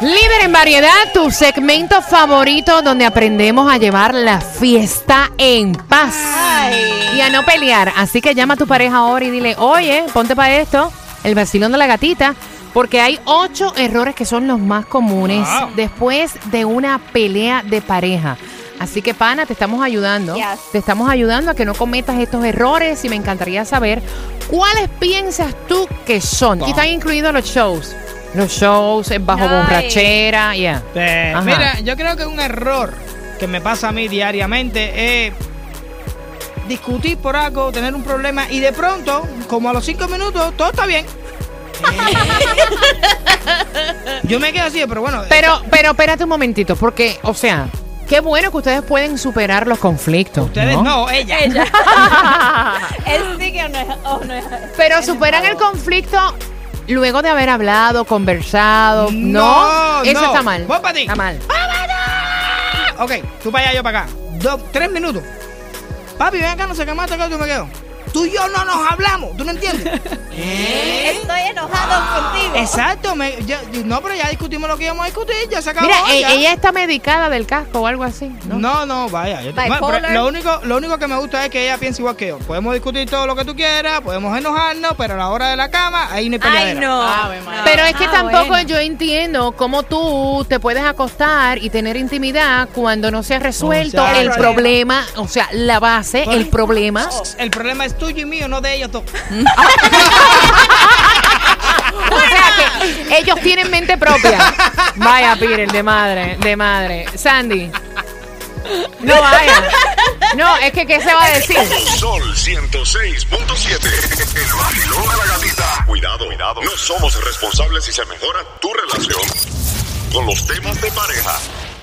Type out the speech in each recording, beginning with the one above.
Líder en variedad, tu segmento favorito donde aprendemos a llevar la fiesta en paz y a no pelear. Así que llama a tu pareja ahora y dile, oye, ponte para esto, el vacilón de la gatita, porque hay ocho errores que son los más comunes Wow. después de una pelea de pareja. Así que, pana, te estamos ayudando. Yes. Te estamos ayudando a que no cometas estos errores y me encantaría saber cuáles piensas tú que son. Y están incluidos los shows. Los shows, bajo Nice. borrachera, yeah. Eh, Ajá. mira, yo creo que un error que me pasa a mí diariamente es discutir por algo, tener un problema y de pronto, como a los cinco minutos, todo está bien. yo me quedo así, pero bueno. Pero, pero espérate un momentito, porque, o sea, qué bueno que ustedes pueden superar los conflictos. ustedes no, ella. Ella. Él sí que no es. oh, no es- Pero superan el conflicto luego de haber hablado, conversado. No, No, eso no. está mal. Voy pa' ti. Está mal. Ok, tú para allá, yo para acá. Dos, tres minutos. Papi, ven acá, no sé qué más, acá, yo me quedo. Tú y yo no nos hablamos, ¿tú no entiendes? Estoy enojado contigo. Exacto, me- ya- no, pero ya discutimos lo que íbamos a discutir, ya se acabó. Mira, e- ya. ella está medicada del casco o algo así. ¿no? No, no, vaya. yo bueno, lo, único, lo único que me gusta es que ella piensa igual que yo. Podemos discutir todo lo que tú quieras, podemos enojarnos, pero a la hora de la cama, ahí no hay Ay, peleadera. no. Pero es que Ah, tampoco bueno. yo entiendo cómo tú te puedes acostar y tener intimidad cuando no se ha resuelto O sea, el el problema, o sea, la base, el problema. El problema es tuyo y mío, no de ellos dos. O sea que ellos tienen mente propia. Vaya, Peter, de madre, de madre. Sandy. No vaya. No, es que ¿qué se va a decir? Sol 106.7. El vacilón de la gatita. Cuidado, cuidado. No somos responsables si se mejora tu relación con los temas de pareja.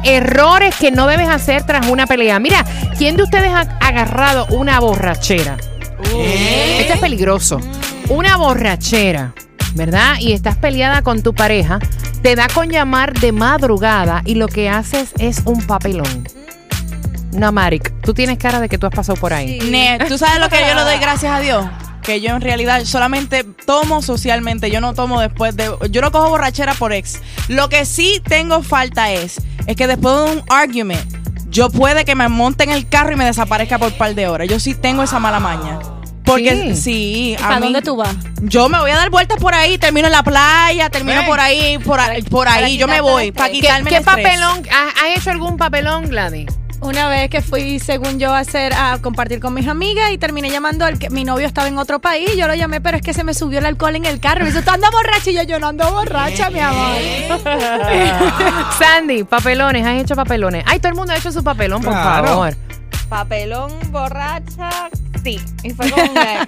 Errores que no debes hacer tras una pelea. Mira, ¿quién de ustedes ha agarrado una borrachera? Esto es peligroso. Una borrachera, ¿verdad? Y estás peleada con tu pareja, te da con llamar de madrugada y lo que haces es un papelón. No, Maric, tú tienes cara de que tú has pasado por ahí. Ne, ¿tú sabes lo que yo le doy gracias a Dios? Que yo en realidad solamente tomo socialmente, yo no tomo después de... Yo no cojo borrachera por ex. Lo que sí tengo falta es, es que después de un argument, yo puede que me monte en el carro y me desaparezca por un par de horas. Yo sí tengo esa mala maña. Porque Sí. sí, a ¿Para mí- dónde tú vas? Yo me voy a dar vueltas por ahí, termino en la playa, termino Ven. por ahí, por ahí, por ahí, yo me voy, para. ¿Qué, quitarme qué el estrés. papelón? ¿Has, has hecho algún papelón, Gladys? Una vez que fui, según yo, a hacer a compartir con mis amigas y terminé llamando al que mi novio estaba en otro país. Yo lo llamé, pero es que se me subió el alcohol en el carro. Me dice, ¿tú andas borracha? Y yo, yo no ando borracha, mi amor. Sandy, papelones, has hecho papelones. Ay, todo el mundo ha hecho su papelón, por Claro. favor. Papelón borracha, sí. Y fue con un ex.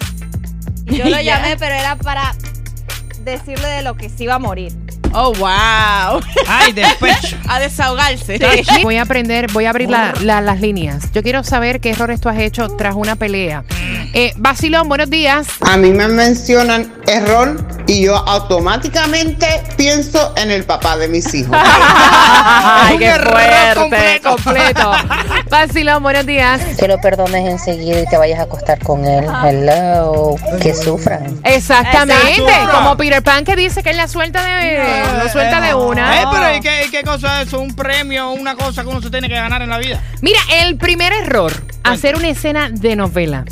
Y yo lo Ya. llamé, pero era para decirle de lo que se iba a morir. Oh, wow. Ay, despecho. a desahogarse. Voy a aprender, voy a abrir la- la- las líneas. Yo quiero saber qué errores tú has hecho tras una pelea. Eh, Basilón, buenos días. A mí me mencionan error y yo automáticamente pienso en el papá de mis hijos. Ay, qué fuerte, completo. Basilón, buenos días. Que lo perdones enseguida y te vayas a acostar con él. Hello. Que sufran. Exactamente, Exacto. como Peter Pan que dice que él la suelta de, lo suelta de una. Eh, pero ¿y qué, qué cosa es eso? Un premio, una cosa que uno se tiene que ganar en la vida. Mira, el primer error, hacer una escena de novela.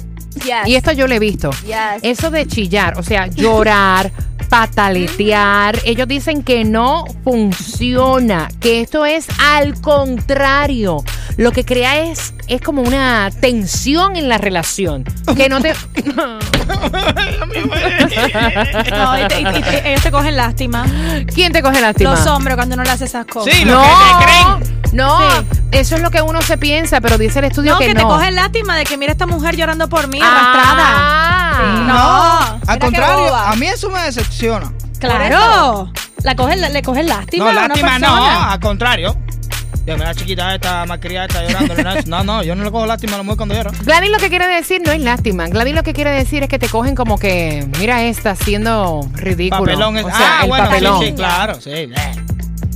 Yes. Y esto yo lo he visto. Yes. Eso de chillar, o sea, llorar, pataletear, ellos dicen que no funciona, que esto es al contrario. Lo que crea es, es como una tensión en la relación. Que no te. No, y te- y- y te- ellos te cogen lástima. ¿Quién te coge lástima? Los hombres cuando no le haces esas cosas. Sí, lo No, que te creen. no, Sí. Eso es lo que uno se piensa, pero dice el estudio No, que, que, no. te cogen lástima de que mira esta mujer llorando por mí, Ah. arrastrada. No. Al contrario, a mí eso me decepciona. Claro. La coge, le coges lástima No, a una lástima no, al contrario. Dios, mira, chiquita esta, malcriada está llorando. No, no, yo no le cojo lástima a la mujer cuando llora. Gladys lo que quiere decir no es lástima. Gladys lo que quiere decir es que te cogen como que, mira esta, siendo ridículo. Papelón es. O sea, ah, el bueno, papelón. sí, sí, claro, sí.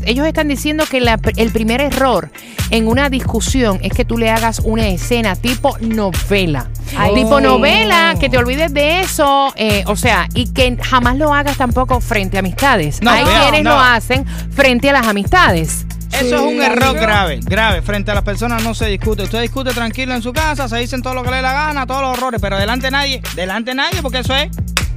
Ellos están diciendo que la- el primer error en una discusión es que tú le hagas una escena tipo novela. Ay, tipo sí. novela, que te olvides de eso, eh, o sea, y que jamás lo hagas tampoco frente a amistades. No, Hay vea, quienes no. lo hacen frente a las amistades. Eso es un error grave, grave. Frente a las personas no se discute. Usted discute tranquilo en su casa, se dicen todo lo que le dé la gana, todos los horrores, pero delante de nadie, delante de nadie, porque eso es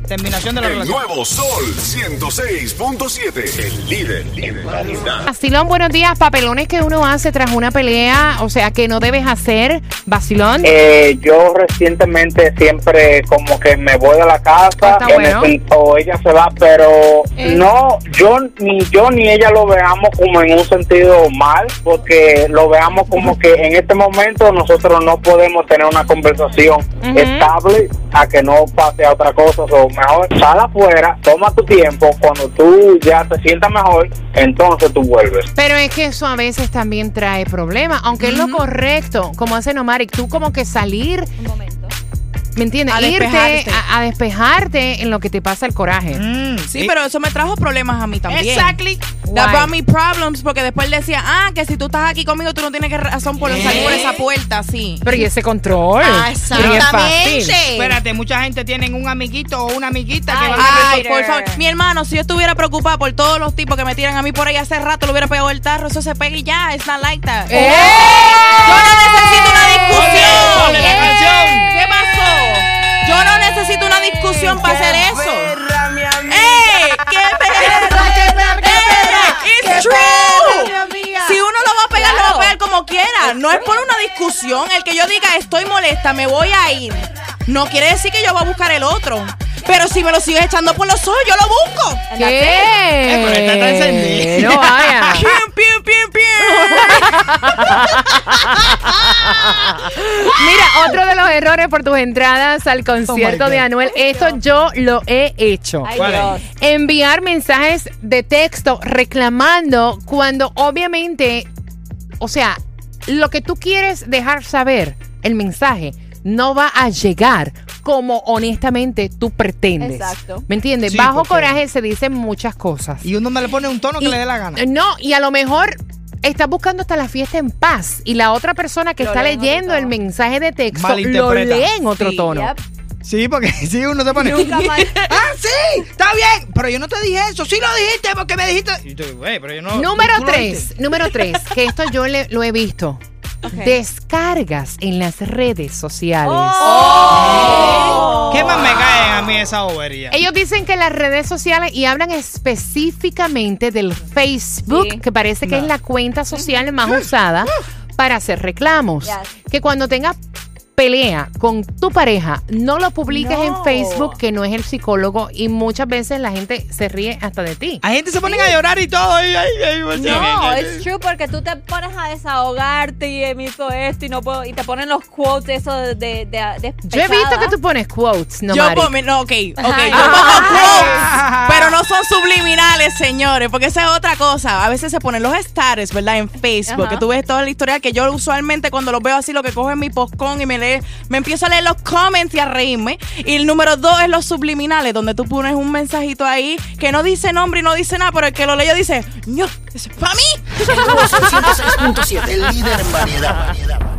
terminación de la El relación. nuevo Sol 106.7. El líder en variedad. Vacilón, buenos días. Papelones que uno hace tras una pelea, o sea, que no debes hacer. Vacilón. Eh, yo recientemente siempre como que me voy de la casa en bueno. el- o ella se va, pero Eh. no, yo ni yo ni ella lo veamos como en un sentido mal, porque lo veamos como que en este momento nosotros no podemos tener una conversación Ujú. estable a que no pase a otra cosa, o mejor sal afuera, toma tu tiempo, cuando tú ya te sientas mejor, entonces tú vuelves. Pero es que eso a veces también trae problemas, aunque es lo correcto, como hace Nomaric, tú como que salir, Un momento. ¿Me entiendes? A Irte despejarte. a, a despejarte en lo que te pasa el coraje. Mm, Sí, pero eso me trajo problemas a mí también. Exactly. That brought me problems porque después decía, ah, que si tú estás aquí conmigo tú no tienes que razón por salir por esa puerta, sí. Pero y ese control. Ah, Bien fácil. Espérate, mucha gente tiene un amiguito o una amiguita que Ay, van a Ay, por favor. Mi hermano, si yo estuviera preocupada por todos los tipos que me tiran a mí por ahí hace rato, le hubiera pegado el tarro. Eso se pega y ya. It's not like that. ¡Eh! Yo no Yo no necesito una discusión para hacer eso. ¡Ey! ¡Qué perra! ¡Qué perra! ¡Qué perra! ¡It's true! Si uno lo va a pegar, lo va a pegar como quiera. No es por una discusión. El que yo diga estoy molesta, me voy a ir. No quiere decir que yo voy a buscar el otro. Pero si me lo sigues echando por los ojos, yo lo busco. ¿Qué? Eh, pero esta está encendida. No vaya. Mira, otro de los errores por tus entradas al concierto God. de Anuel. Esto yo lo he hecho. Ay, enviar mensajes de texto reclamando cuando obviamente, o sea, lo que tú quieres dejar saber, el mensaje, no va a llegar como honestamente tú pretendes. Exacto. ¿Me entiendes? Sí, Bajo porque- coraje se dicen muchas cosas. Y uno me le pone un tono que le dé la gana. No, y a lo mejor estás buscando hasta la fiesta en paz y la otra persona que Lo está leyendo el mensaje de texto lo lee en otro Sí, tono. yep. Sí, porque sí, uno se pone. Nunca más. ah, sí, está bien. Pero yo no te dije eso. Sí lo dijiste porque me dijiste. Pero yo no. Número tres, número tres, que esto yo le- lo he visto. Descargas en las redes sociales. Oh. ¿Qué más me caen a mí esa bobería? Ellos dicen que las redes sociales y hablan específicamente del Facebook, Sí. que parece que es la cuenta social más usada para hacer reclamos. Yes. Que cuando tengas pelea con tu pareja, no lo publiques en No. Facebook, que no es el psicólogo, y muchas veces la gente se ríe hasta de ti. Hay gente se ponen a llorar y todo. Ay, ay, ay, pues, sí. No, es true porque tú te pones a desahogarte y me hizo esto y no puedo y te ponen los quotes eso de, de, de Yo he visto que tú pones quotes, no yo pongo, no, ok, ok, yo pongo quotes, pero no son subliminales, señores, porque esa es otra cosa. A veces se ponen los status, ¿verdad? En Facebook, Ajá. que tú ves todo el historial que yo usualmente cuando los veo así, lo que cojo es mi postcón y me me empiezo a leer los comments y a reírme. Y el número dos es los subliminales, donde tú pones un mensajito ahí que no dice nombre y no dice nada, pero el que lo leyó dice, ese es para mí. El nuevo Sol 106.7, el líder en variedad.